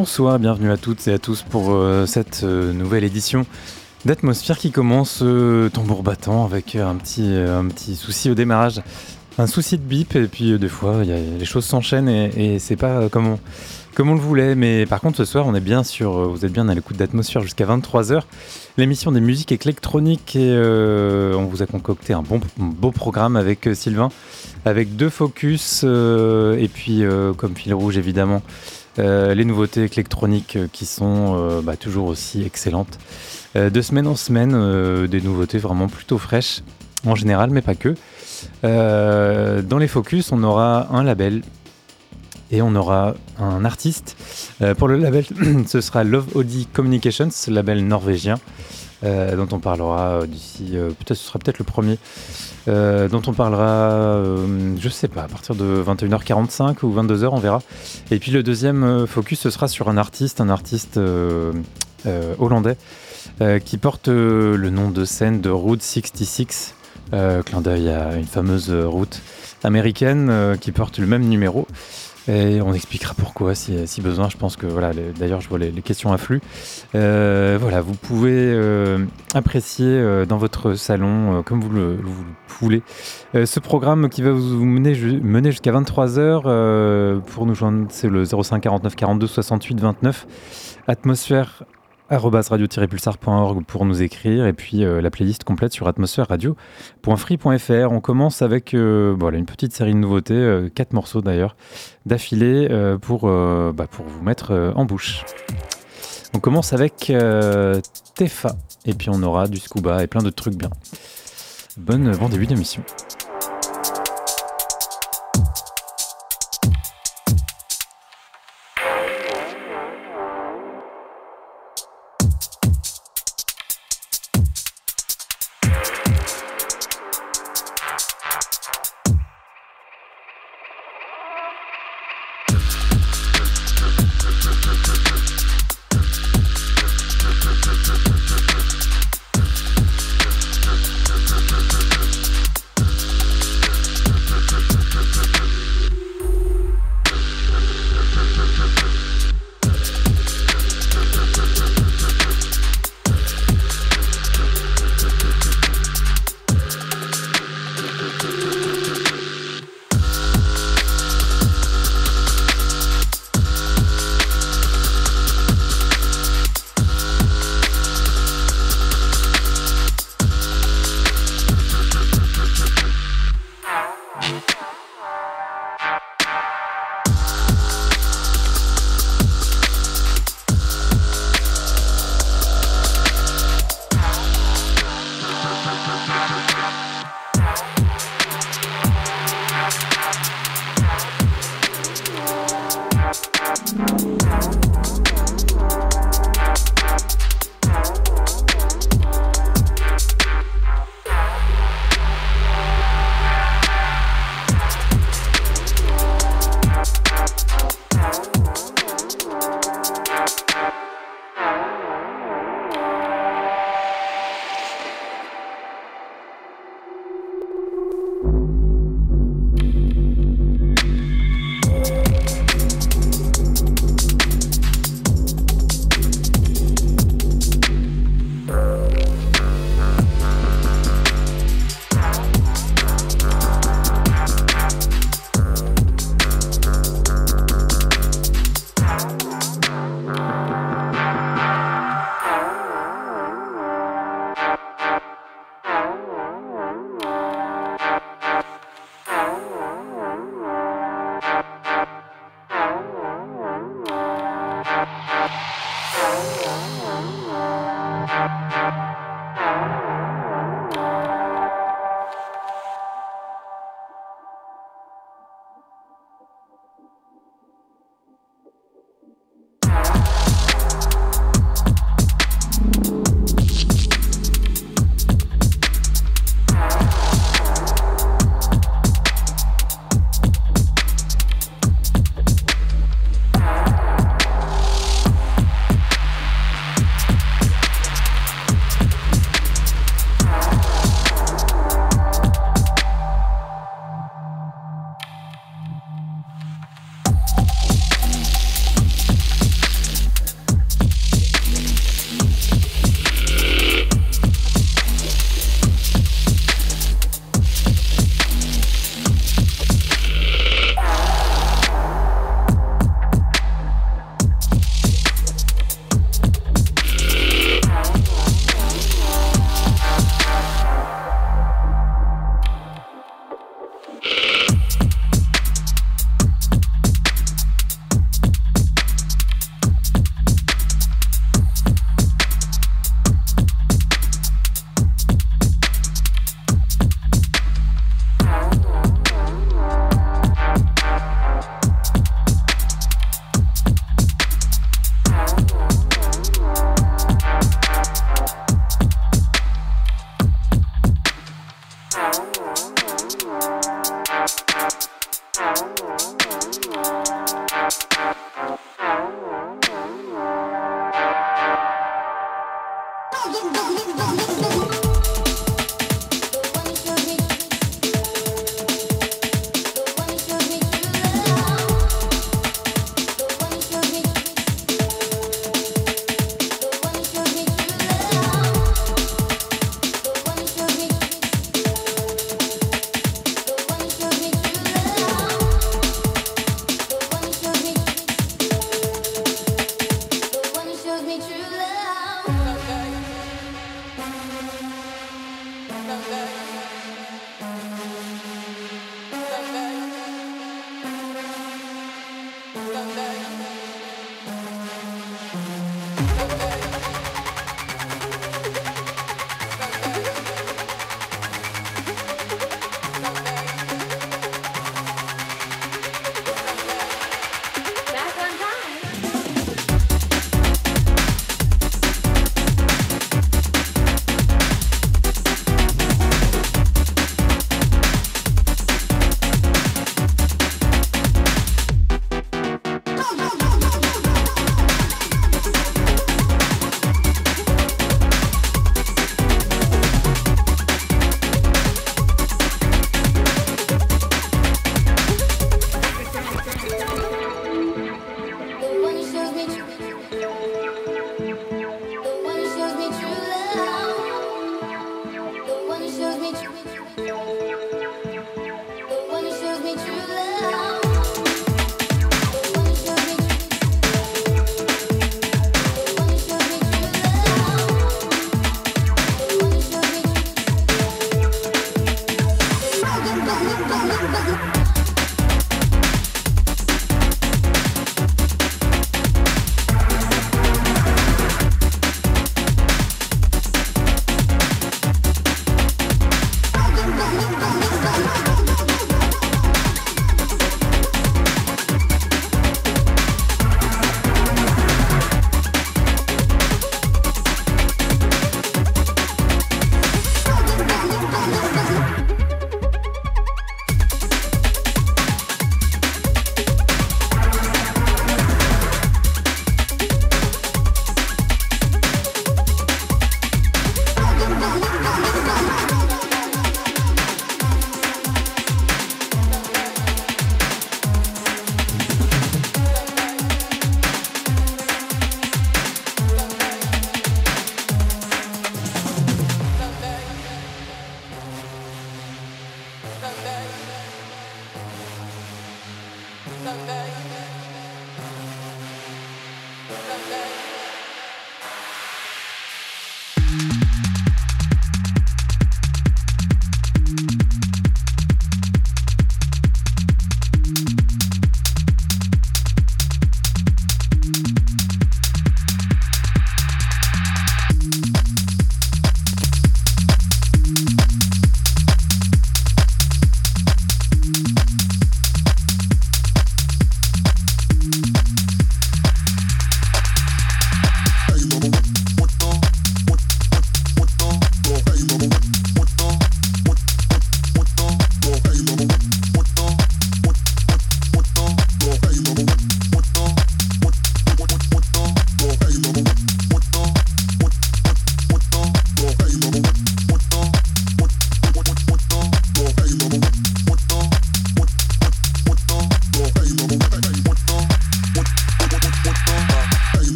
Bonsoir, bienvenue à toutes et à tous pour euh, cette euh, nouvelle édition d'Atmosphère qui commence euh, tambour battant avec un petit, un souci au démarrage, un souci de bip et puis des fois les choses s'enchaînent et, c'est pas comme on, comme on le voulait. Mais par contre ce soir on est bien sur, vous êtes bien à l'écoute d'Atmosphère jusqu'à 23h, l'émission des musiques électroniques et on vous a concocté un bon, beau programme avec Sylvain, avec deux focus et puis comme fil rouge évidemment. Euh, les nouveautés électroniques qui sont euh, bah, toujours aussi excellentes. Euh, de semaine en semaine, des nouveautés vraiment plutôt fraîches en général, mais pas que. dans les focus, on aura un label et on aura un artiste. pour le label, ce sera Love Audi Communications, label norvégien. Euh, dont on parlera euh, d'ici, euh, peut-être ce sera peut-être le premier, dont on parlera, je sais pas, à partir de 21h45 ou 22h, on verra. Et puis le deuxième focus, ce sera sur un artiste, un artiste hollandais, qui porte le nom de scène de Route 66, clin d'œil à une fameuse route américaine qui porte le même numéro. Et on expliquera pourquoi si, besoin. Je pense que voilà, d'ailleurs, je vois les, questions affluent. Euh, voilà, vous pouvez euh, apprécier euh, dans votre salon, comme vous le, voulez, ce programme qui va vous mener, mener jusqu'à 23h. pour nous joindre, c'est le 05 49 42 68 29. Atmosphère radio-pulsar.org pour nous écrire et puis euh, la playlist complète sur atmosphère-radio.free.fr. On commence avec euh, voilà, une petite série de nouveautés, euh, quatre morceaux d'ailleurs, d'affilée pour, bah, pour vous mettre en bouche. On commence avec Tefa et puis on aura du scuba et plein de trucs bien. Bonne, bon début d'émission.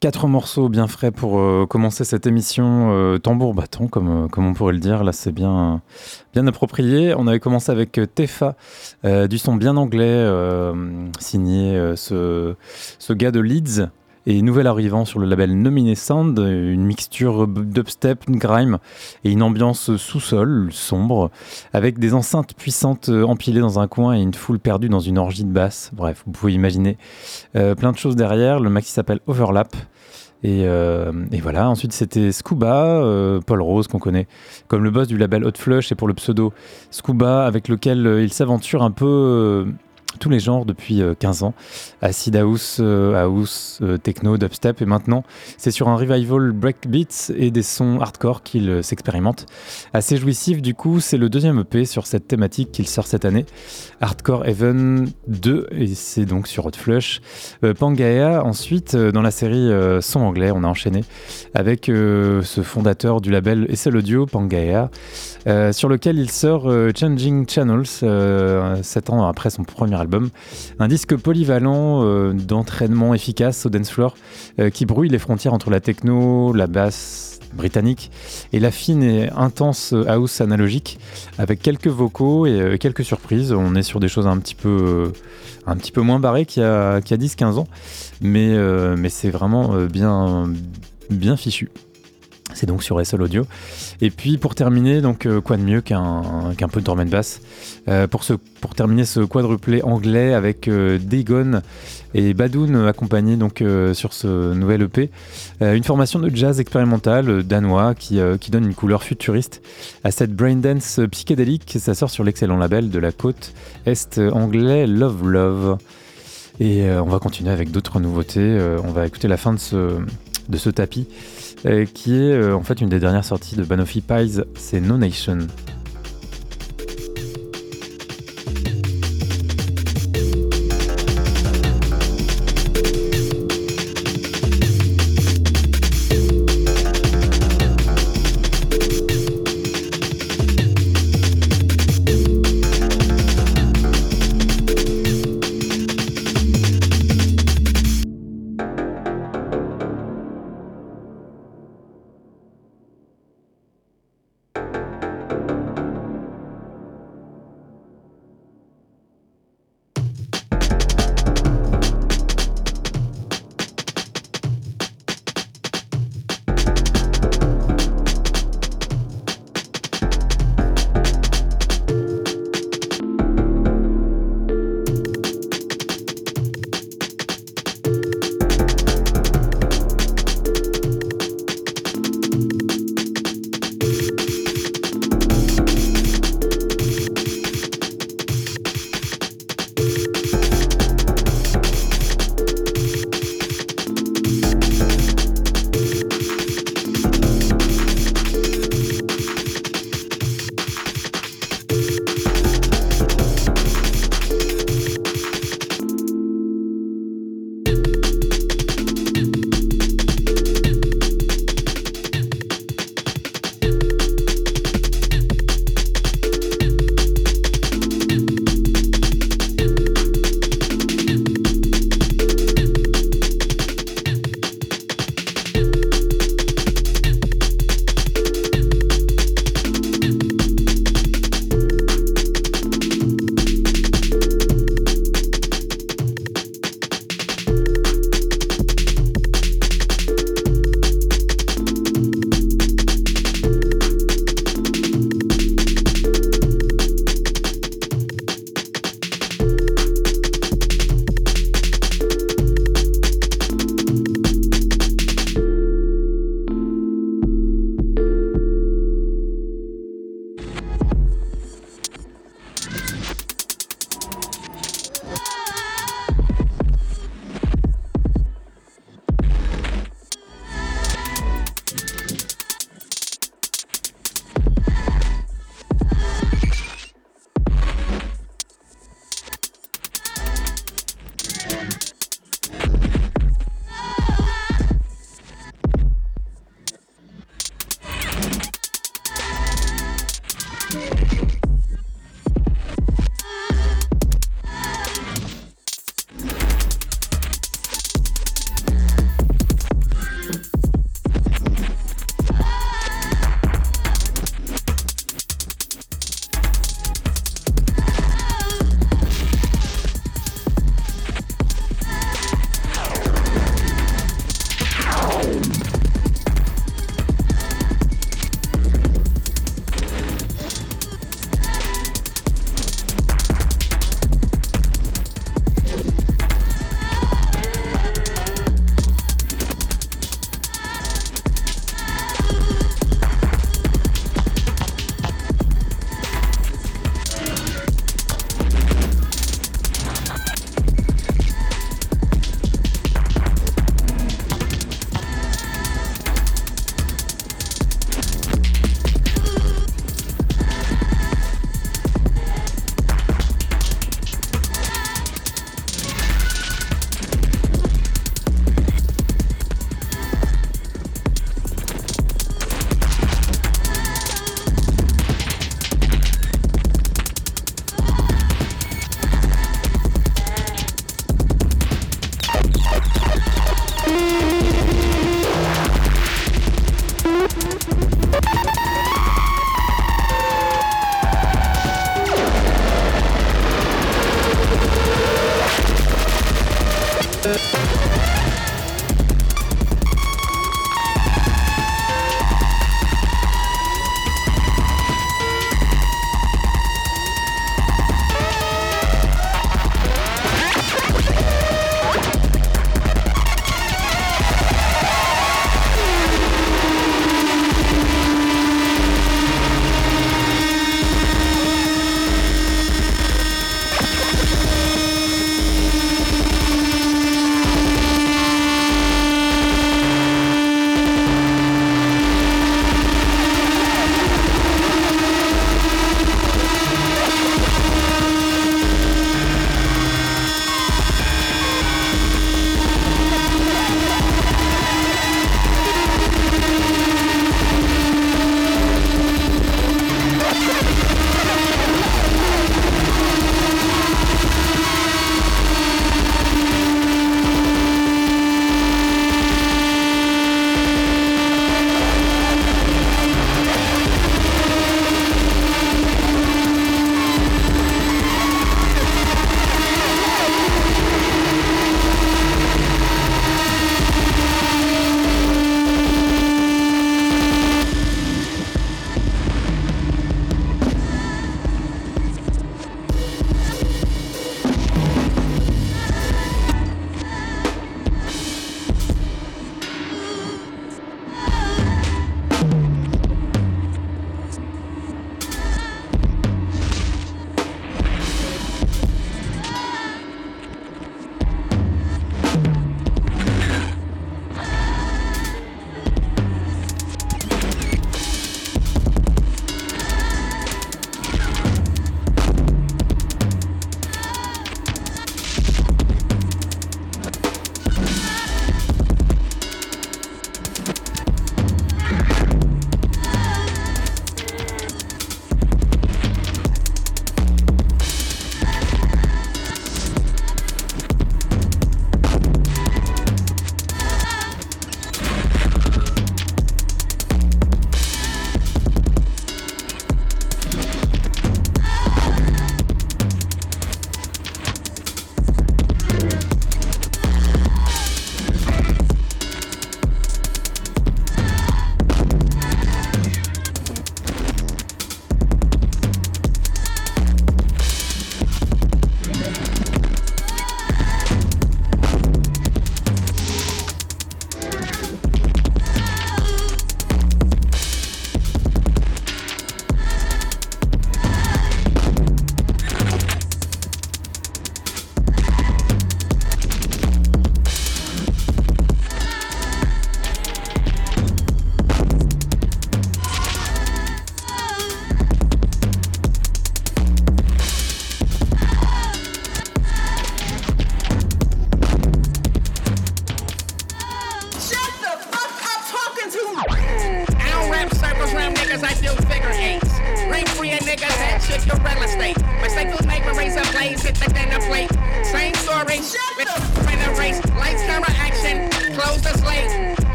Quatre morceaux bien frais pour euh, commencer cette émission euh, tambour battant, comme, euh, comme on pourrait le dire. Là, c'est bien, bien approprié. On avait commencé avec Tefa, du son bien anglais, signé ce, ce gars de Leeds, et nouvel arrivant sur le label Nominé Sound, une mixture dubstep, grime et une ambiance sous-sol, sombre, avec des enceintes puissantes empilées dans un coin et une foule perdue dans une orgie de basse. Bref, vous pouvez imaginer plein de choses derrière. Le maxi s'appelle Overlap. Euh, et, voilà, ensuite c'était Scuba, euh, Paul Rose qu'on connaît comme le boss du label Hot Flush et pour le pseudo Scuba avec lequel euh, il s'aventure un peu tous les genres depuis 15 euh, ans. Acid house, euh, house, euh, techno, dubstep. Et maintenant, c'est sur un revival breakbeats et des sons hardcore qu'il s'expérimente. Assez jouissif, du coup, c'est le deuxième EP sur cette thématique qu'il sort cette année. Hardcore Heaven 2, et c'est donc sur Hot Flush. Pangaea, ensuite, dans la série Son anglais, on a enchaîné avec ce fondateur du label Essel Audio, Pangaea, sur lequel il sort Changing Channels, 7 ans après son premier album. Un disque polyvalent euh, d'entraînement efficace au dance floor euh, qui brouille les frontières entre la techno, la basse britannique et la fine et intense house analogique avec quelques vocaux et euh, quelques surprises. On est sur des choses un petit peu, un petit peu moins barrées qu'il y a, a 10-15 ans, mais, mais c'est vraiment bien, bien fichu. C'est donc sur SL Audio. Et puis pour terminer, donc euh, quoi de mieux qu'un peu de drum bass euh, pour, pour terminer ce quadruplé anglais avec euh, Dagon et Badoon accompagnés donc sur ce nouvel EP. une formation de jazz expérimental danois qui, qui, donne une couleur futuriste à cette braindance psychédélique. Ça sort sur l'excellent label de la côte est anglais Love Love. Et on va continuer avec d'autres nouveautés. on va écouter la fin de ce, de ce tapis. Euh, qui est euh, en fait une des dernières sorties de Banoffee Pies, c'est No Nation.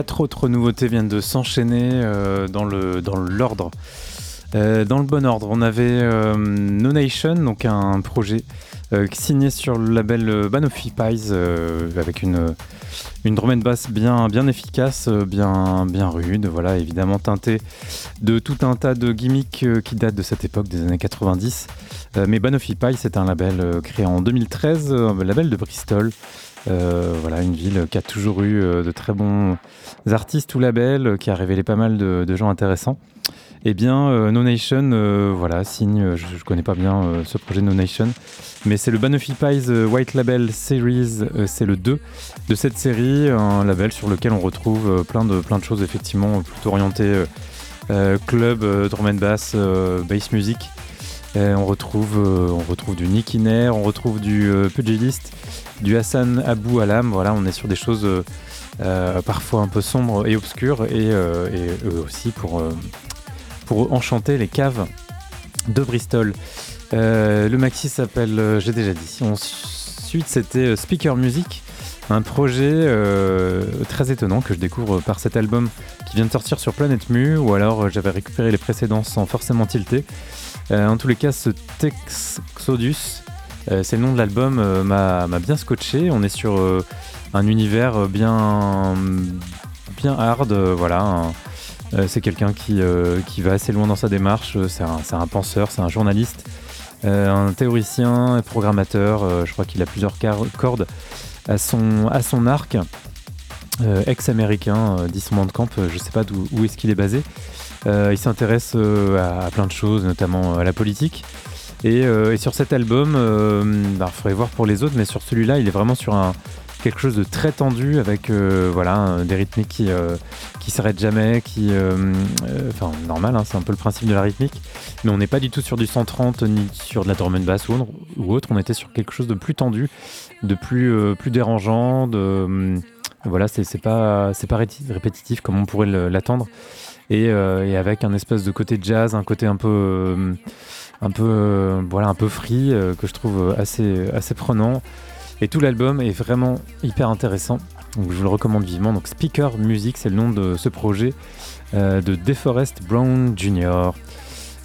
Quatre autres nouveautés viennent de s'enchaîner euh, dans le dans l'ordre. Euh, dans le bon ordre, on avait euh, No Nation, donc un projet signé sur le label Banoffee Pies avec une une drum and bass bien, bien efficace, bien, bien rude, voilà, évidemment teintée de tout un tas de gimmicks qui datent de cette époque des années 90. mais Banoffee Pies, c'est un label créé en 2013, un label de Bristol. Euh, voilà, une ville qui a toujours eu euh, de très bons artistes ou labels, qui a révélé pas mal de, gens intéressants. Eh bien, euh, No Nation, voilà, signe, je, ne connais pas bien ce projet No Nation, mais c'est le Banoffee Pies White Label Series, c'est le 2 de cette série, un label sur lequel on retrouve plein, de, choses effectivement plutôt orientées club, drum and bass, bass music. on, retrouve, on retrouve du Nick Inner, on retrouve du Pugilist, du Hassan Abou Alam. Voilà, on est sur des choses euh, euh, parfois un peu sombres et obscures et, euh, aussi pour, enchanter les caves de Bristol. le maxi s'appelle, j'ai déjà dit. Ensuite, c'était Speaker Music, un projet très étonnant que je découvre par cet album qui vient de sortir sur Planète Mu, ou alors j'avais récupéré les précédents sans forcément tilter. en tous les cas, ce Texodus c'est le nom de l'album, euh, m'a bien scotché. On est sur euh, un univers bien, bien hard, voilà. c'est quelqu'un qui, qui va assez loin dans sa démarche. C'est un, penseur, c'est un journaliste, un théoricien, un programmateur. je crois qu'il a plusieurs cordes à son, à son arc. ex-américain, dit camp, je ne sais pas où est-ce qu'il est basé. il s'intéresse à, plein de choses, notamment à la politique. Euh, et, sur cet album, il euh, bah, faudrait voir pour les autres, mais sur celui-là, il est vraiment sur un, quelque chose de très tendu avec euh, voilà des rythmiques qui qui s'arrêtent jamais qui enfin normal hein, c'est un peu le principe de la rythmique. Mais on n'est pas du tout sur du 130 ni sur de la drum and bass ou, autre. On était sur quelque chose de plus tendu de plus plus dérangeant de voilà c'est pas c'est pas répétitif comme on pourrait l'attendre. Et, et, avec un espèce de côté jazz un côté un peu un peu, euh, voilà, un peu free, euh, que je trouve assez, assez prenant. Et tout l'album est vraiment hyper intéressant. Donc je vous le recommande vivement. Donc Speaker Music, c'est le nom de ce projet euh, de DeForest Brown Jr.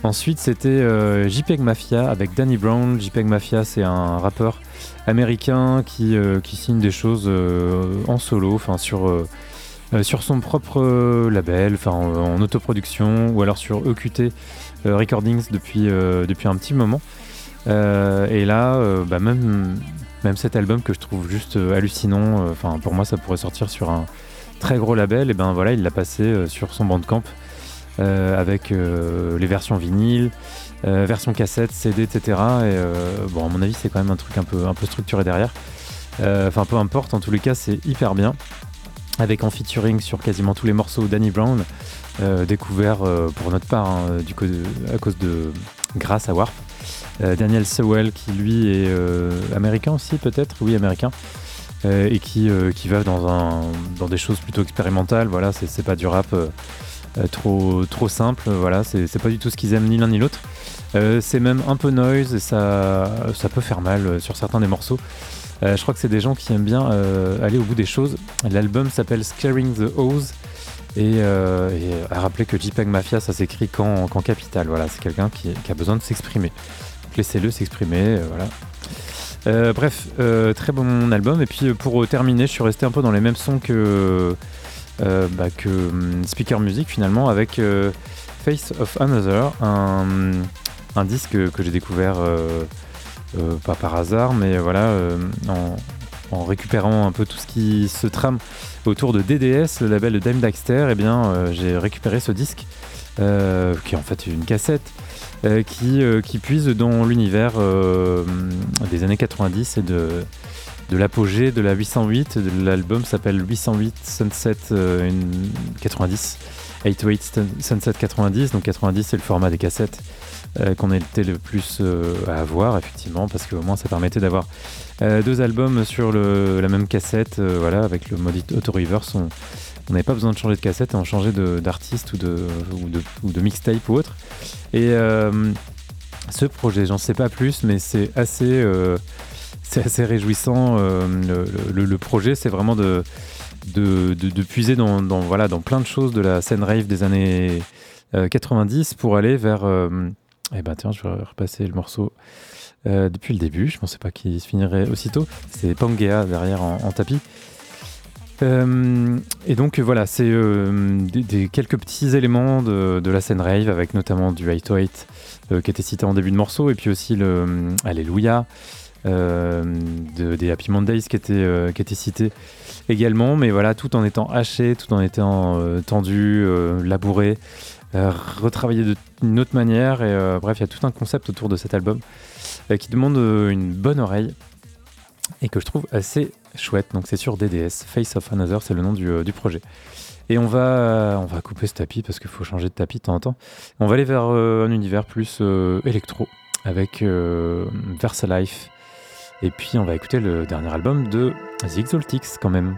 Ensuite, c'était JPEG Mafia avec Danny Brown. JPEG Mafia, c'est un rappeur américain qui, qui signe des choses en solo, enfin sur, sur son propre label, enfin en, autoproduction, ou alors sur EQT recordings depuis, euh, depuis un petit moment. Euh, et là, bah, même, même cet album que je trouve juste hallucinant, enfin pour moi ça pourrait sortir sur un très gros label, et ben voilà, il l'a passé sur son bandcamp avec les versions vinyle, version cassette, CD, etc. Et bon, à mon avis, c'est quand même un truc un peu, un peu structuré derrière. Enfin, peu importe, en tous les cas, c'est hyper bien. Avec en featuring sur quasiment tous les morceaux Danny Brown, euh, découvert euh, pour notre part hein, du à cause de grâce à Warp. Euh, Daniel Sewell qui lui est américain aussi peut-être, oui américain, et qui, qui va dans, un, dans des choses plutôt expérimentales. Voilà, c'est pas du rap trop, trop simple. Voilà, c'est pas du tout ce qu'ils aiment ni l'un ni l'autre. c'est même un peu noise et ça, ça peut faire mal sur certains des morceaux. je crois que c'est des gens qui aiment bien aller au bout des choses. L'album s'appelle Scaring the Hose et, euh, à rappeler que JPEG Mafia, ça s'écrit qu'en capital. Voilà, c'est quelqu'un qui, a besoin de s'exprimer. Laissez-le s'exprimer. Euh, voilà. Euh, bref, très bon album. Et puis pour terminer, je suis resté un peu dans les mêmes sons que, bah, que hum, Speaker Music finalement, avec Face of Another, un, disque que j'ai découvert pas par hasard, mais voilà, en récupérant un peu tout ce qui se trame autour de DDS, le label de Dame Daxter, eh bien, euh, j'ai récupéré ce disque, euh, qui est en fait une cassette, euh, qui, qui puise dans l'univers des années 90 et de, de l'apogée de la 808. L'album s'appelle 808 Sunset 90. 808 Sunset 90, donc 90 c'est le format des cassettes qu'on était le plus à avoir effectivement parce qu'au moins ça permettait d'avoir euh, deux albums sur la même cassette, euh, voilà, avec le mode auto-reverse. On n'avait pas besoin de changer de cassette, on changeait d'artiste ou de, mixtape ou autre. Et euh, ce projet, j'en sais pas plus, mais c'est assez, réjouissant. Le, projet, c'est vraiment de, puiser dans, dans plein de choses de la scène rave des années 90 pour aller vers. eh ben tiens, je vais repasser le morceau. Depuis le début, je ne pensais pas qu'il se finirait aussitôt. C'est Pangea derrière en tapis. Euh, et donc voilà, c'est euh, quelques petits éléments de, la scène rave, avec notamment du High to euh, qui était cité en début de morceau, et puis aussi le Alléluia de, des Happy Mondays qui était, qui cité également, mais voilà, tout en étant haché, tout en étant tendu, labouré, retravaillé d'une autre manière, et bref, il y a tout un concept autour de cet album qui demande une bonne oreille et que je trouve assez chouette. Donc c'est sur DDS, Face of Another, c'est le nom du, euh, projet. Et on va, on va couper ce tapis parce qu'il faut changer de tapis de temps en temps. On va aller vers euh, un univers plus euh, électro avec Versa Life. Et puis on va écouter le dernier album de The Exaltics quand même.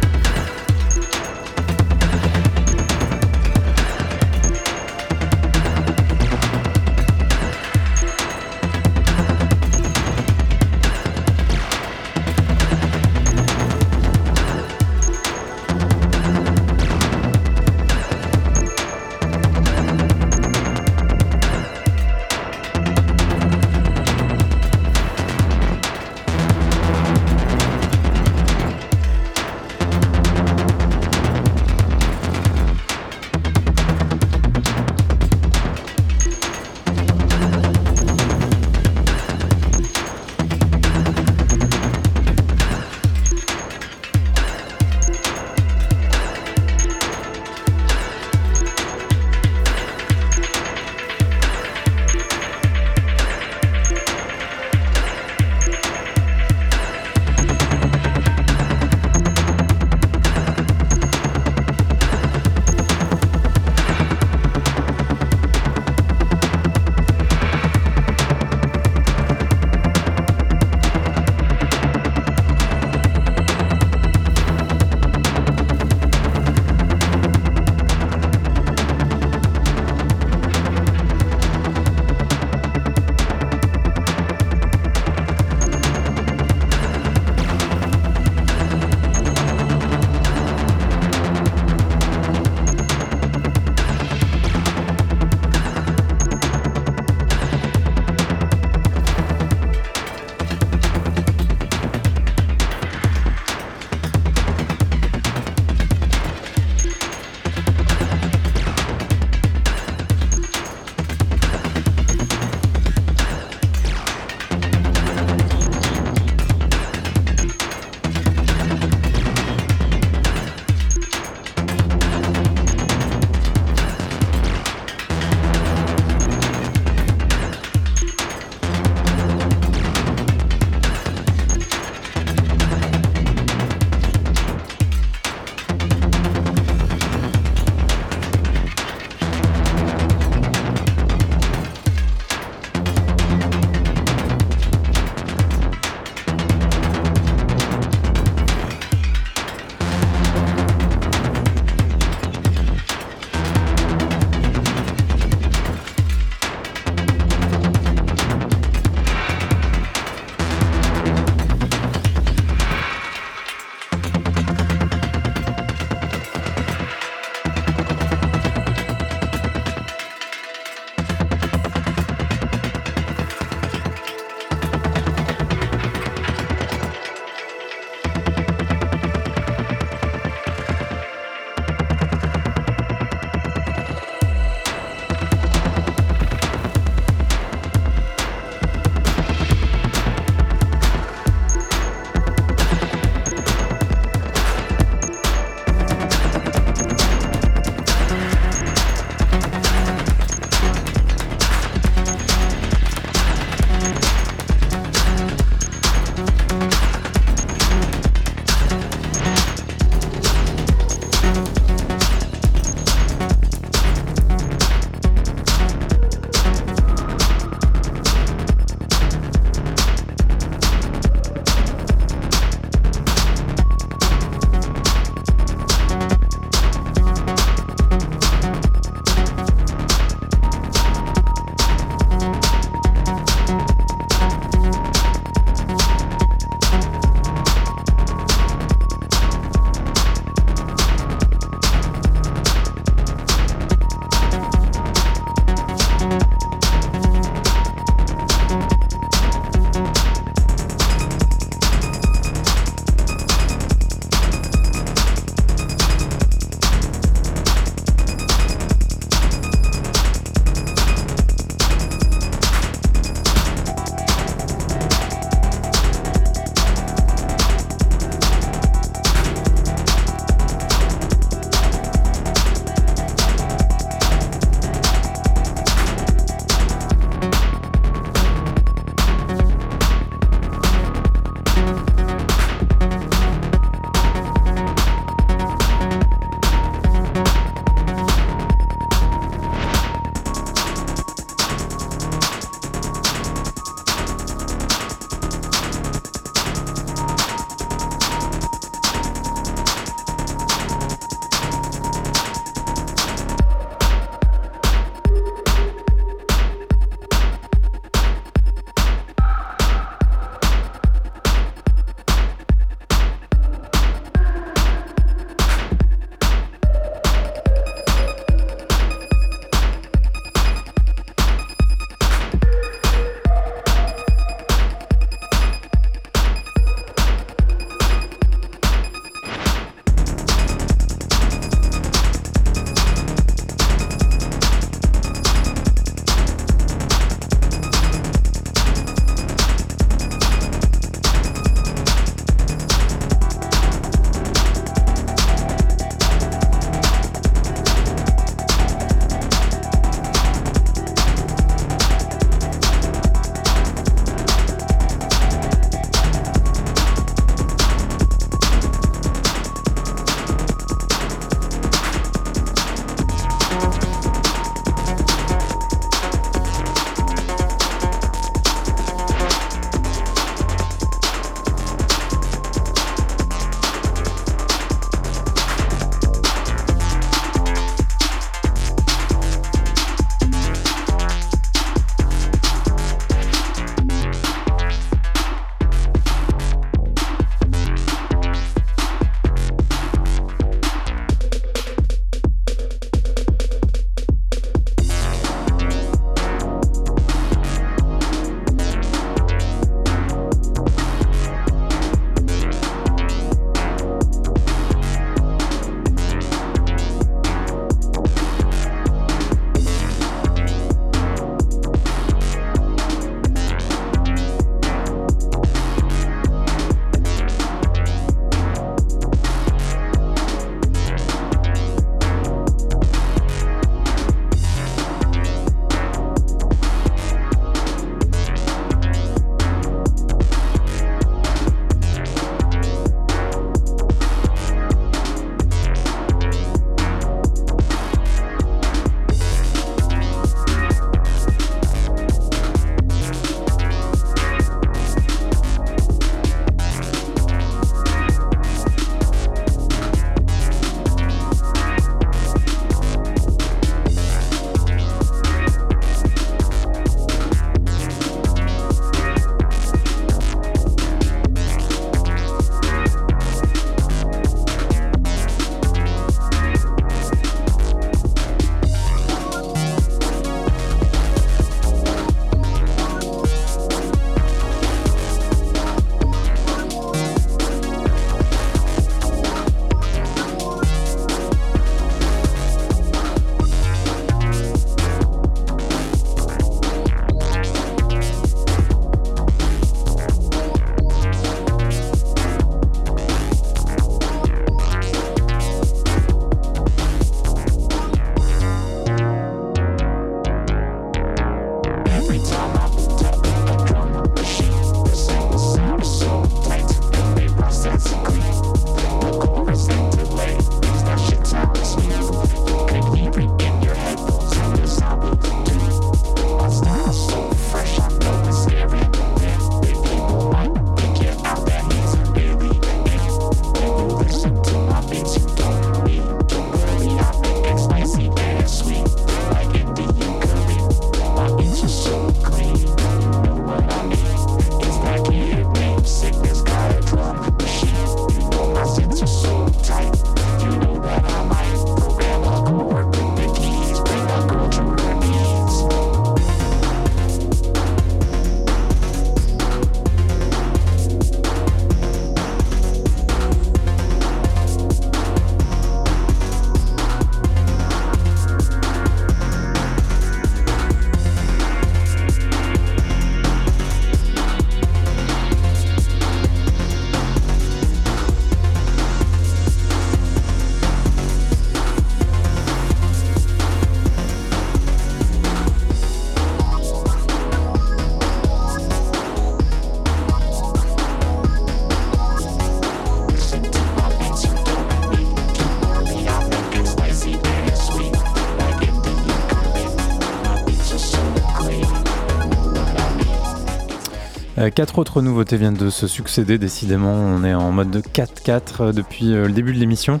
Euh, quatre autres nouveautés viennent de se succéder, décidément. On est en mode 4-4 euh, depuis euh, le début de l'émission.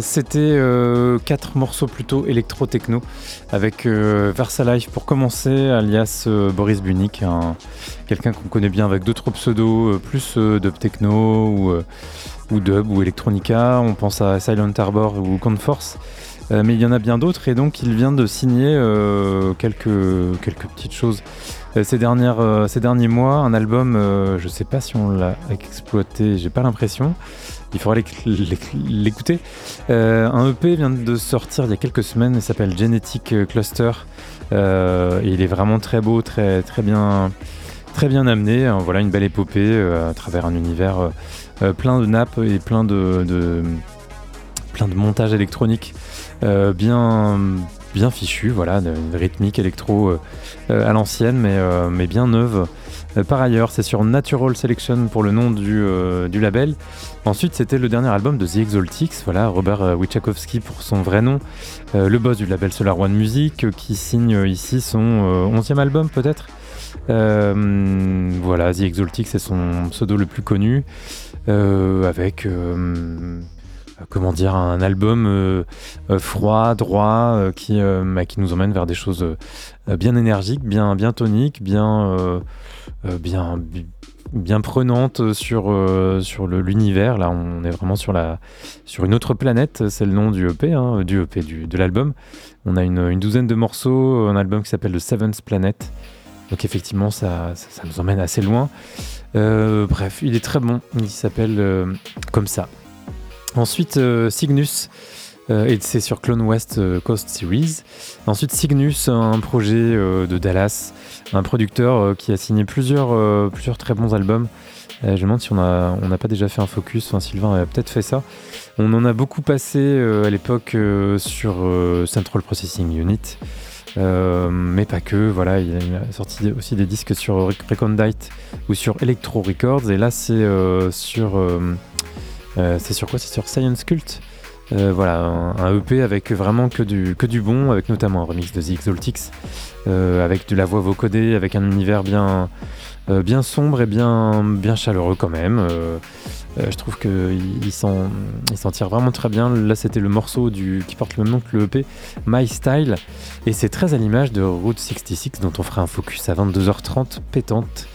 C'était quatre morceaux plutôt électro-techno avec Versa Life pour commencer, alias Boris Bunik, quelqu'un qu'on connaît bien avec d'autres pseudos, plus dub techno ou, dub ou electronica. On pense à Silent Harbor ou Conforce. mais il y en a bien d'autres et donc il vient de signer quelques, petites choses ces, dernières, euh, ces derniers mois, un album, euh, je sais pas si on l'a exploité, j'ai pas l'impression. Il faudra l'écouter. un EP vient de sortir il y a quelques semaines, il s'appelle Genetic Cluster. il est vraiment très beau, très, très, bien, très bien amené. Voilà une belle épopée à travers un univers plein de nappes et plein de, de plein de montages électroniques bien, bien fichu, voilà, une rythmique électro euh, euh, à l'ancienne, mais, euh, bien neuve. par ailleurs, c'est sur Natural Selection pour le nom du, label. Ensuite, c'était le dernier album de The Exaltics, voilà, Robert Wichakowski pour son vrai nom, le boss du label Solar One Music, qui signe ici son onzième album peut-être. voilà, The Exaltics c'est son pseudo le plus connu, avec comment dire, un album euh, euh, froid, droit, qui, bah, qui nous emmène vers des choses bien énergiques, bien, bien toniques, bien, bien, bien prenantes sur, l'univers. Là, on est vraiment sur, la, sur une autre planète, c'est le nom du EP, hein, du EP de l'album. On a une, douzaine de morceaux, un album qui s'appelle The Seventh Planet. Donc effectivement, ça, nous emmène assez loin. bref, il est très bon. Il s'appelle comme ça. Ensuite, euh, Cygnus. Euh, et c'est sur Clone West euh, Coast Series. Ensuite, Cygnus, un projet de Dallas, un producteur qui a signé plusieurs, plusieurs très bons albums. je me demande si on n'a on pas déjà fait un focus. Sylvain a peut-être fait ça. On en a beaucoup passé à l'époque sur Central Processing Unit. mais pas que, voilà, il a, sorti aussi des disques sur Recondite ou sur Electro Records, et là c'est sur c'est sur quoi C'est sur Science Cult. Euh, voilà, un, EP avec vraiment que du, que du bon, avec notamment un remix de The Exaltics, euh, avec de la voix vocodée, avec un univers bien, bien sombre et bien, bien chaleureux quand même. je trouve qu'il s'en tire vraiment très bien. Là, c'était le morceau du, qui porte le même nom que le EP, My Style. Et c'est très à l'image de Route 66, dont on fera un focus à 22h30 pétante.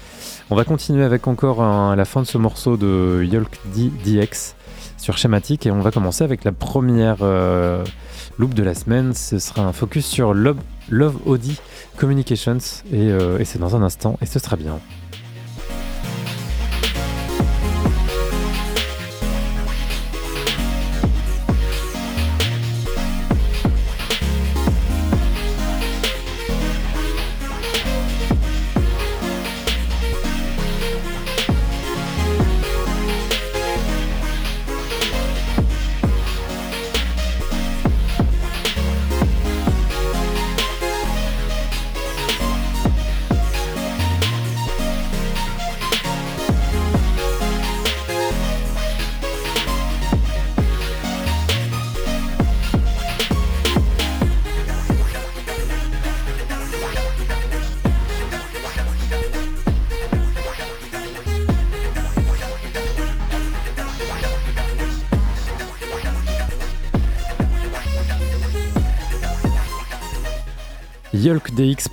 On va continuer avec encore la fin de ce morceau de Yolk DX sur schématique et on va commencer avec la première euh, loop de la semaine. Ce sera un focus sur Love, Love Audi Communications et, euh, et c'est dans un instant et ce sera bien.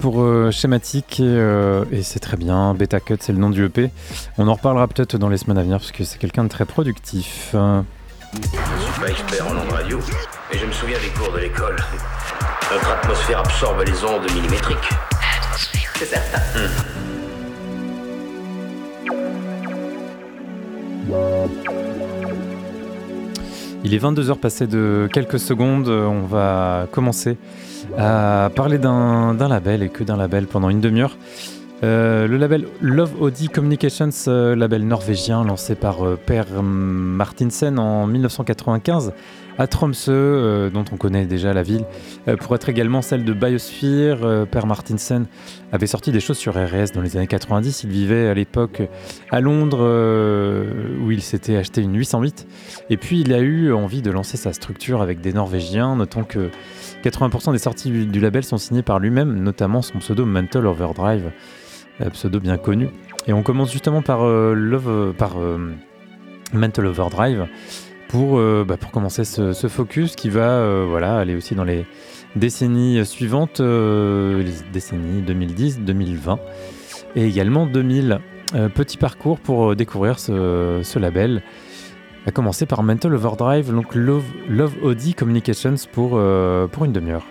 Pour euh, schématique euh, et, c'est très bien. Beta Cut, c'est le nom du EP. On en reparlera peut-être dans les semaines à venir parce que c'est quelqu'un de très productif. Je suis pas expert en ondes radio, mais je me souviens des cours de l'école. Notre atmosphère absorbe les ondes millimétriques. C'est certain. Il est 22h passé de quelques secondes. On va commencer à parler d'un label et que d'un label pendant une demi-heure. Euh, le label Love Audi Communications, euh, label norvégien lancé par euh, Per Martinsen en 1995 à Tromsø, dont on connaît déjà la ville, pour être également celle de Biosphere. per Martinsen avait sorti des choses sur RS dans les années 90. Il vivait à l'époque à Londres où il s'était acheté une 808. Et puis il a eu envie de lancer sa structure avec des Norvégiens. Notons que 80% des sorties du label sont signées par lui-même, notamment son pseudo Mental Overdrive. Euh, pseudo bien connu. Et on commence justement par, euh, Love, euh, par Mental Overdrive pour, bah, pour commencer ce, focus qui va voilà, aller aussi dans les décennies suivantes, les décennies 2010, 2020 et également 2000. petit parcours pour découvrir ce, ce, label. À commencer par Mental Overdrive, donc Love, Love Audi Communications pour, pour une demi-heure.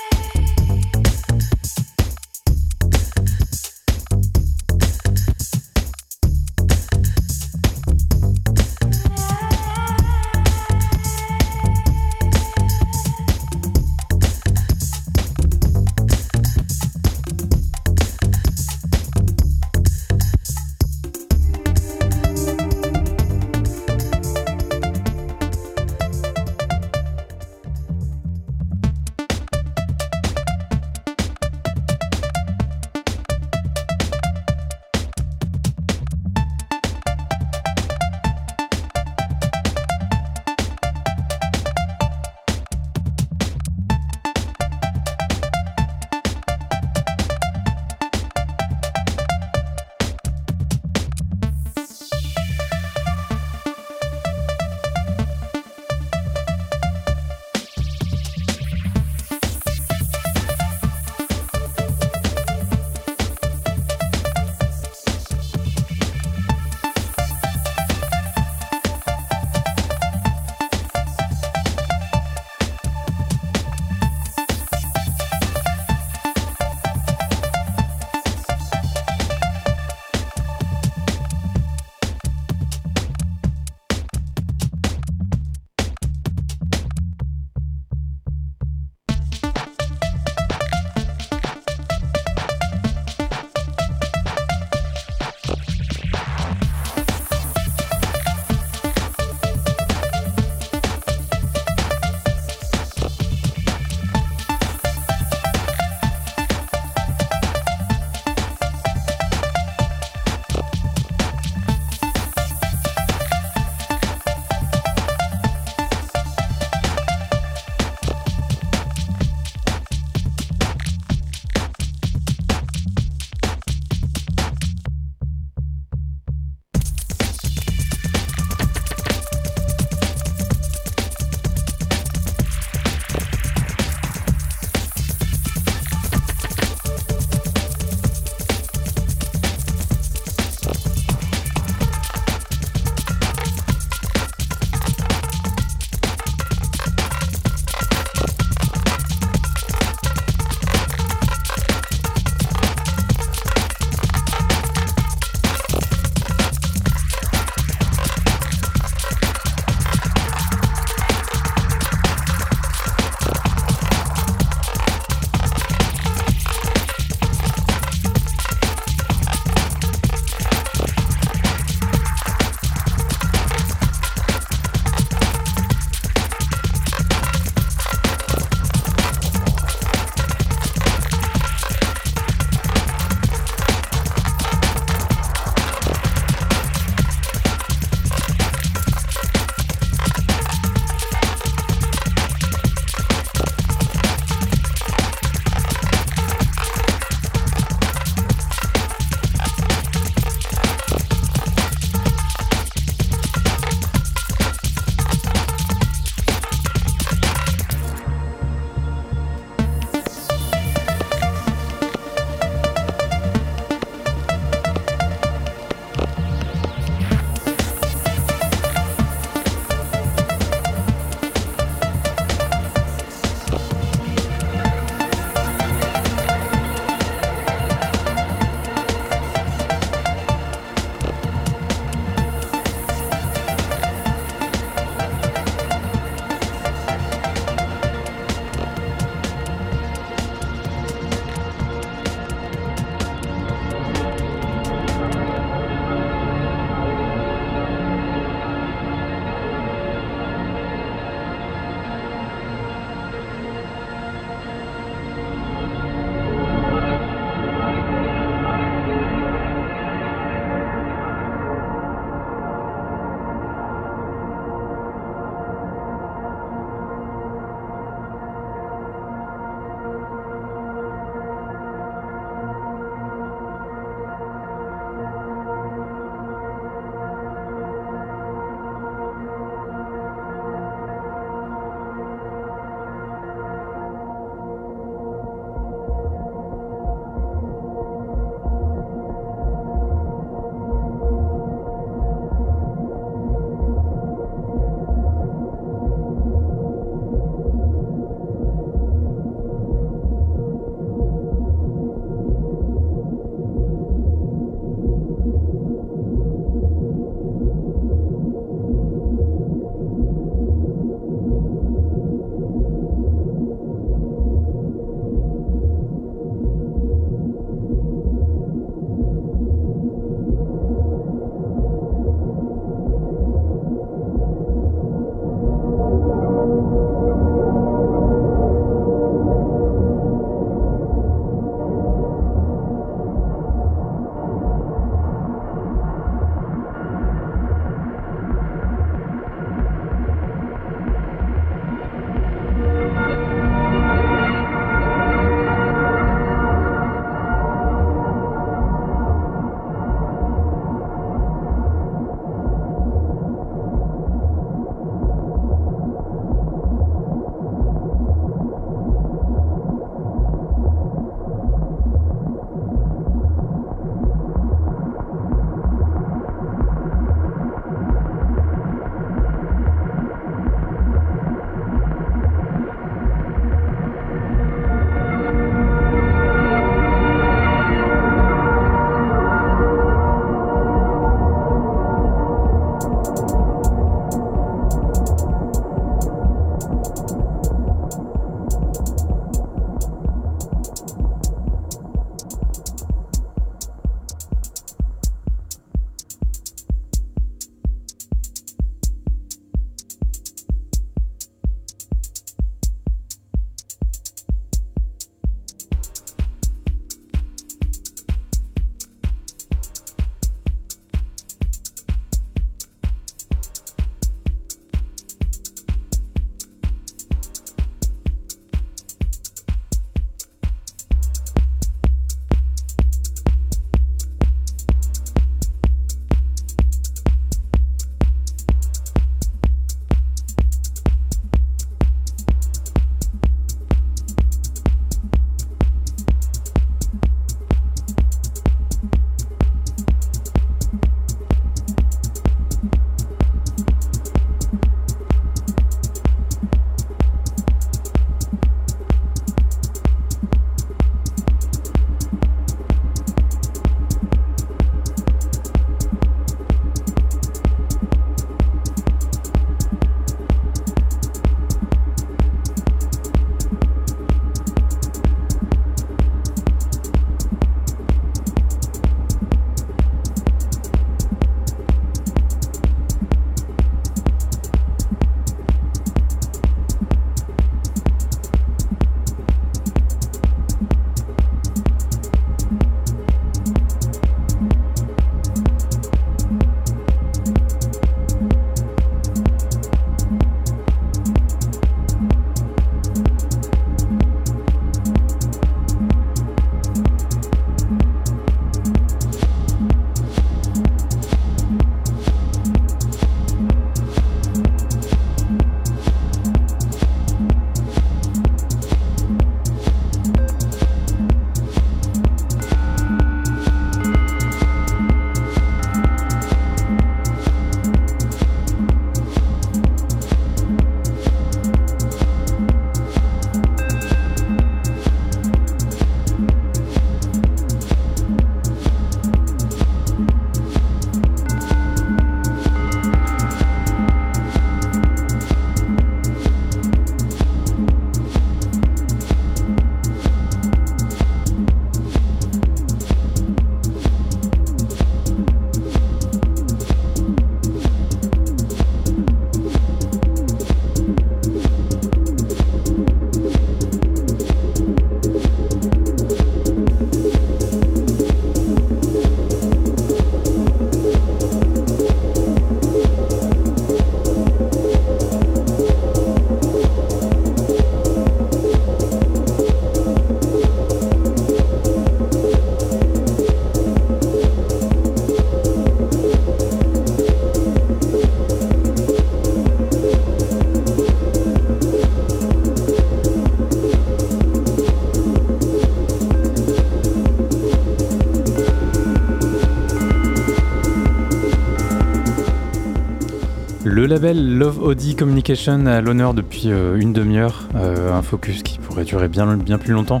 Le label Love Audi Communication a l'honneur depuis euh, une demi-heure, euh, un focus qui pourrait durer bien, plus longtemps,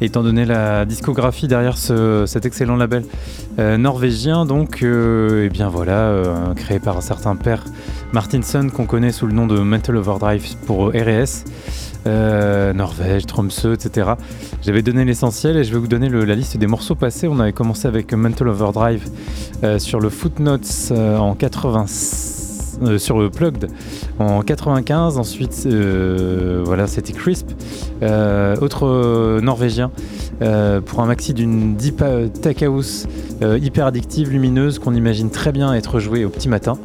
étant donné la discographie derrière cet excellent label euh, norvégien, donc, et bien voilà, créé par un certain père Martinson qu'on connaît sous le nom de Mental Overdrive pour RS. Norvège, Tromsø, etc. J'avais donné l'essentiel et je vais vous donner la liste des morceaux passés. On avait commencé avec Mental Overdrive sur le Footnotes en 86 euh, sur Plugged en 95. Ensuite, euh, voilà, c'était Crisp, euh, autre norvégien, pour un maxi d'une deep tech house hyper addictive, lumineuse, qu'on imagine très bien être joué au petit matin.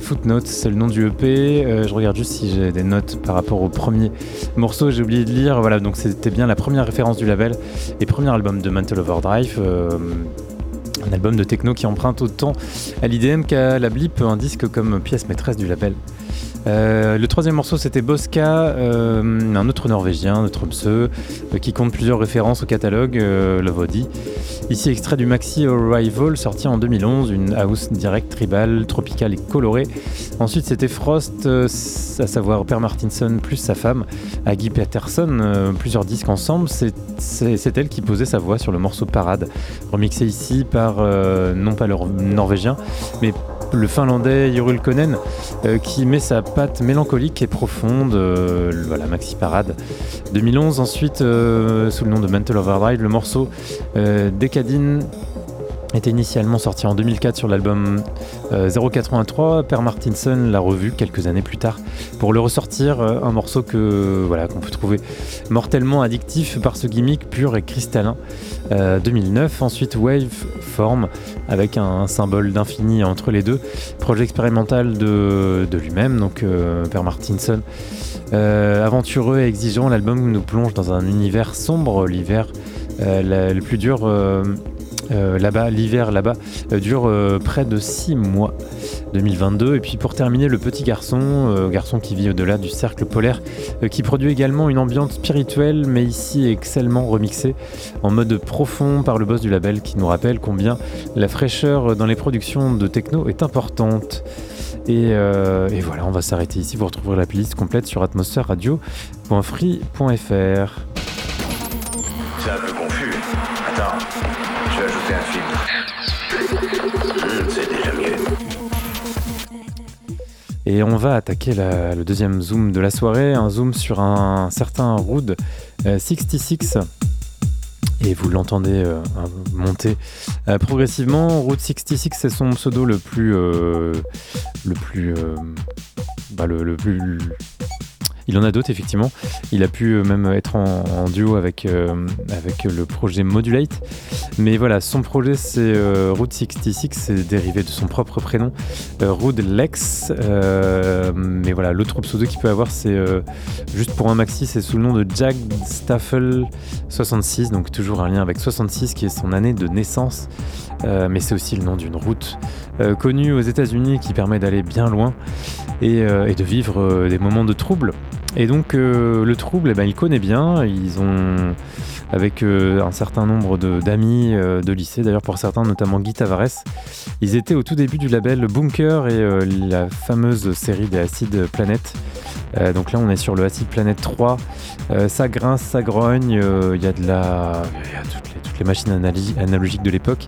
Footnotes, c'est le nom du EP. je regarde juste si j'ai des notes par rapport au premier morceau. J'ai oublié de lire. Voilà, donc c'était bien la première référence du label et premier album de Mental Overdrive. Un album de techno qui emprunte autant à l'IDM qu'à la Blip, un disque comme pièce maîtresse du label. Euh, le troisième morceau, c'était Bosca, euh, un autre norvégien Tromsø, euh, qui compte plusieurs références au catalogue, le Vodi. Ici, extrait du maxi Arrival, sorti en 2011, une house direct, tribal, tropicale et colorée. Ensuite, c'était Frost, à savoir Per Martinson plus sa femme, Aggie Peterson, plusieurs disques ensemble. C'est elle qui posait sa voix sur le morceau Parade, remixé ici par, non pas le norvégien, mais le finlandais Jorul Konen, euh, qui met sa patte mélancolique et profonde, euh, voilà, Maxi Parade. 2011, ensuite, euh, sous le nom de Mental Overdrive, le morceau Decadine était initialement sorti en 2004 sur l'album 083. Per Martinson l'a revu quelques années plus tard pour le ressortir, un morceau que voilà qu'on peut trouver mortellement addictif par ce gimmick pur et cristallin. 2009, ensuite Wave Form avec un, symbole d'infini entre les deux. Projet expérimental de, lui-même, donc euh, Père Martinson. Euh, aventureux et exigeant, l'album nous plonge dans un univers sombre. L'hiver euh, le plus dur là-bas, l'hiver là-bas dure près de 6 mois. 2022. Et puis pour terminer, le petit garçon, euh, garçon qui vit au-delà du cercle polaire, euh, qui produit également une ambiance spirituelle, mais ici excellemment remixée, en mode profond par le boss du label, qui nous rappelle combien la fraîcheur dans les productions de techno est importante. Et, euh, voilà, on va s'arrêter ici. Vous retrouverez la playlist complète sur atmosphèreradio.free.fr. C'est Et on va attaquer le deuxième zoom de la soirée, un zoom sur un, certain Rood 66. Euh, Et vous l'entendez euh, monter euh, progressivement. Route 66, c'est son pseudo le plus, le plus, bah, le, plus il en a d'autres effectivement. Il a pu euh, même être en, duo avec, euh, avec le projet Modulate. Mais voilà, son projet c'est euh, Route 66, c'est dérivé de son propre prénom, Route Lex. mais voilà, l'autre pseudo qu'il peut avoir c'est juste pour un maxi, c'est sous le nom de Jack Staffel 66, donc toujours un lien avec 66 qui est son année de naissance. mais c'est aussi le nom d'une route connue aux États-Unis qui permet d'aller bien loin et, et de vivre des moments de trouble. Et donc euh, le trouble, eh ben, il connaît bien. Ils ont, avec euh, un certain nombre d'amis euh, de, lycée, d'ailleurs pour certains, notamment Guy Tavares, ils étaient au tout début du label Bunker et la fameuse série des Acid Planet. donc là, on est sur le Acid Planet 3. ça grince, ça grogne. Il y a de la, y a toutes, les, toutes les machines analogiques de l'époque.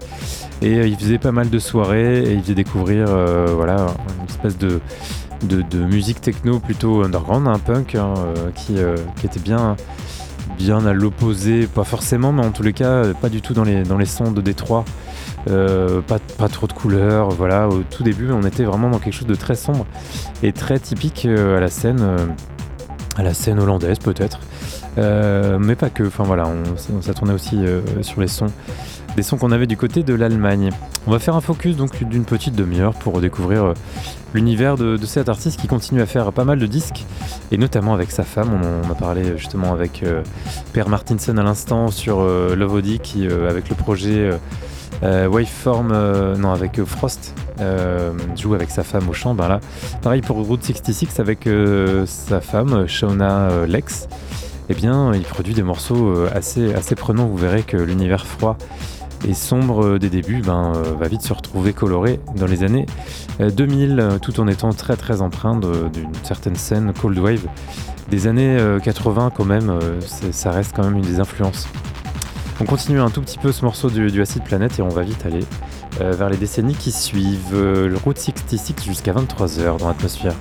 Et ils faisaient pas mal de soirées et ils faisaient découvrir, voilà, une espèce de de, musique techno plutôt underground, un punk hein, euh, qui, euh, qui, était bien, à l'opposé, pas forcément, mais en tous les cas, pas du tout dans les, sons de Détroit. Euh, pas, pas, trop de couleurs, voilà. Au tout début, on était vraiment dans quelque chose de très sombre et très typique à la scène, à la scène hollandaise peut-être, mais pas que. Enfin voilà, on, ça tournait aussi sur les sons des sons qu'on avait du côté de l'Allemagne. On va faire un focus donc d'une petite demi-heure pour découvrir euh, l'univers de, cet artiste qui continue à faire pas mal de disques, et notamment avec sa femme. On, a parlé justement avec euh, Per Martinson à l'instant sur euh, Love qui avec le projet Waveform, non avec Frost, joue avec sa femme au chant. Ben là, pareil pour Route 66 avec sa femme Shauna Lex. Eh bien, il produit des morceaux assez, assez prenants. Vous verrez que l'univers froid et sombre des débuts ben, va vite se retrouver coloré dans les années 2000 tout en étant très très empreint d'une certaine scène Cold Wave. Des années 80 quand même, ça reste quand même une des influences. On continue un tout petit peu ce morceau du, du Acid Planet et on va vite aller vers les décennies qui suivent. Route 66 jusqu'à 23h dans l'atmosphère.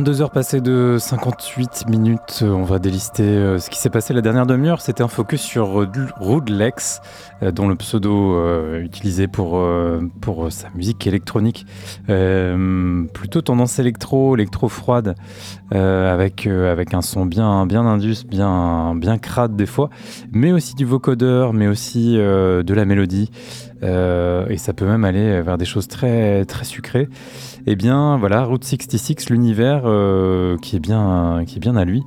22h passées de 58 minutes, on va délister euh, ce qui s'est passé la dernière demi-heure. C'était un focus sur euh, Rude Lex, euh, dont le pseudo euh, utilisé pour, euh, pour sa musique électronique, euh, plutôt tendance électro, électro froide, euh, avec, euh, avec un son bien, bien indus, bien, bien crade des fois, mais aussi du vocodeur, mais aussi euh, de la mélodie. Euh, et ça peut même aller vers des choses très, très sucrées. Eh bien, voilà, Route 66, l'univers euh, qui, est bien, qui est bien à lui.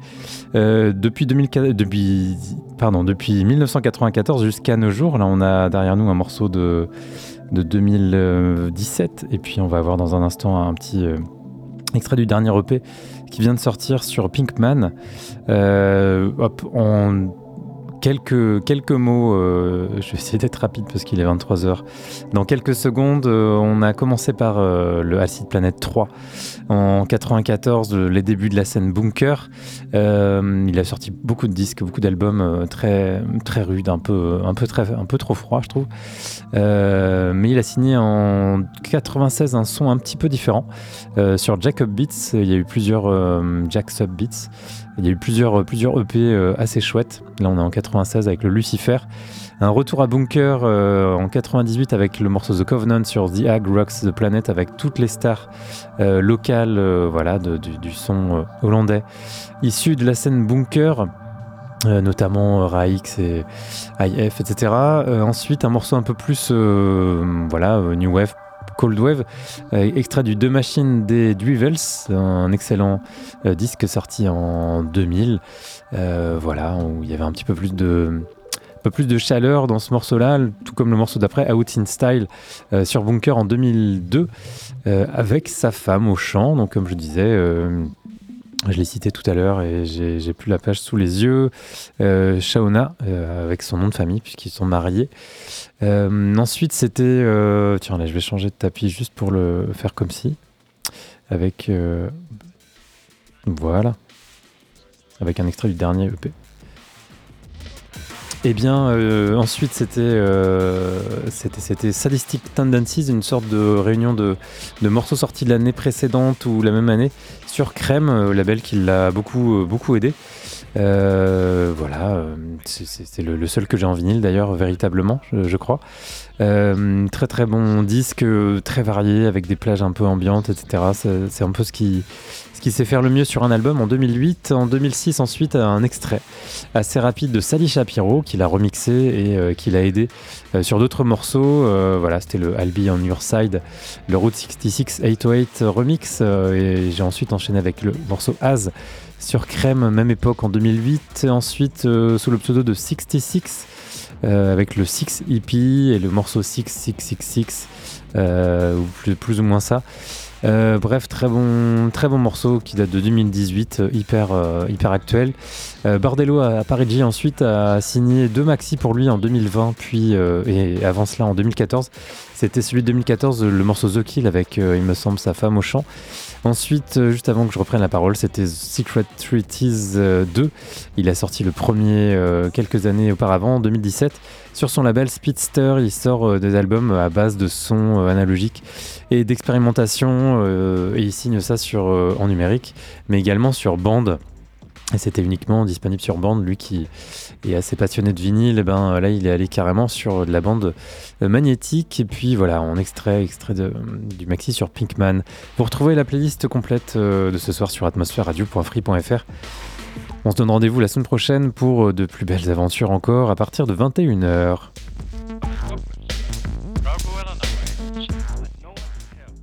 Euh, depuis, 2004 depuis, pardon, depuis 1994 jusqu'à nos jours, là, on a derrière nous un morceau de, de 2017. Et puis, on va avoir dans un instant un petit extrait du dernier EP qui vient de sortir sur Pinkman. Hop, on quelques, quelques mots, euh, je vais essayer d'être rapide parce qu'il est 23h. Dans quelques secondes, euh, on a commencé par euh, le Acid Planet 3 en 94, le- les débuts de la scène Bunker. Il a sorti beaucoup de disques, beaucoup d'albums très, très rudes, un peu, un, peu très, un peu trop froid, je trouve. Mais il a signé en 96 un son un petit peu différent. Sur Jacob Beats, il y a eu plusieurs Jack Sub Beats. Il y a eu plusieurs, plusieurs EP euh, assez chouettes. Là, on est en 96 avec le Lucifer. Un retour à Bunker euh, en 98 avec le morceau The Covenant sur The Hag Rocks the Planet avec toutes les stars euh, locales euh, voilà, du, du son euh, hollandais issus de la scène Bunker. euh, notamment euh, Raix et IF, etc. Euh, ensuite, un morceau un peu plus euh, voilà, euh, New Wave, Cold Wave, euh, extrait du Deux Machines des Duvels, un excellent euh, disque sorti en 2000. euh, voilà, où il y avait un petit peu plus de peu plus de chaleur dans ce morceau-là, tout comme le morceau d'après, Out in Style, sur Bunker en 2002, euh, avec sa femme au chant. Donc, comme je disais, je l'ai cité tout à l'heure et j'ai plus la page sous les yeux. Euh, Shaona, euh, avec son nom de famille, puisqu'ils sont mariés. Euh, ensuite, c'était. tiens, là, je vais changer de tapis juste pour le faire comme si. Avec. voilà. Avec un extrait du dernier EP. Eh bien, euh, ensuite, c'était euh, Sadistic Tendencies, une sorte de réunion de, de morceaux sortis de l'année précédente ou la même année sur Crème, euh, label qui l'a beaucoup, euh, beaucoup aidé. Voilà, c'est- le, seul que j'ai en vinyle d'ailleurs, véritablement, je, crois. Très très bon disque, très varié, avec des plages un peu ambiantes, etc. C'est un peu ce qui, qui sait faire le mieux sur un album en 2008. En 2006, ensuite, un extrait assez rapide de Sally Shapiro, qu'il a remixé et euh, qui l'a aidé euh, sur d'autres morceaux. Euh, voilà, c'était le I'll Be On Your Side, le Route 66 808 remix. et j'ai ensuite enchaîné avec le morceau Az sur Crème, même époque en 2008. Et ensuite, sous le pseudo de 66, euh, avec le 6 EP et le morceau 6666, euh, ou plus ou moins ça. Euh, bref, très bon, très bon morceau qui date de 2018, euh, hyper, euh, hyper actuel. Bordello à, à Parigi ensuite a signé deux maxi pour lui en 2020, puis et avant cela en 2014. C'était celui de 2014, le morceau The Kill avec, il me semble, sa femme au chant. Ensuite, juste avant que je reprenne la parole, c'était Secret Treaties euh, 2. Il a sorti le premier quelques années auparavant, en 2017. Sur son label Speedster, il sort euh, des albums à base de sons euh, analogiques et d'expérimentation. euh, et il signe ça sur, euh, en numérique, mais également sur bande. Et c'était uniquement disponible sur bande. Lui qui est assez passionné de vinyle, eh ben, là il est allé carrément sur de la bande euh, magnétique. Et puis voilà, en extrait, extrait de- du maxi sur Pinkman. Vous retrouvez la playlist complète euh, de ce soir sur atmosphère-radio.free.fr. On se donne rendez-vous la semaine prochaine pour euh, de plus belles aventures encore à partir de 21h.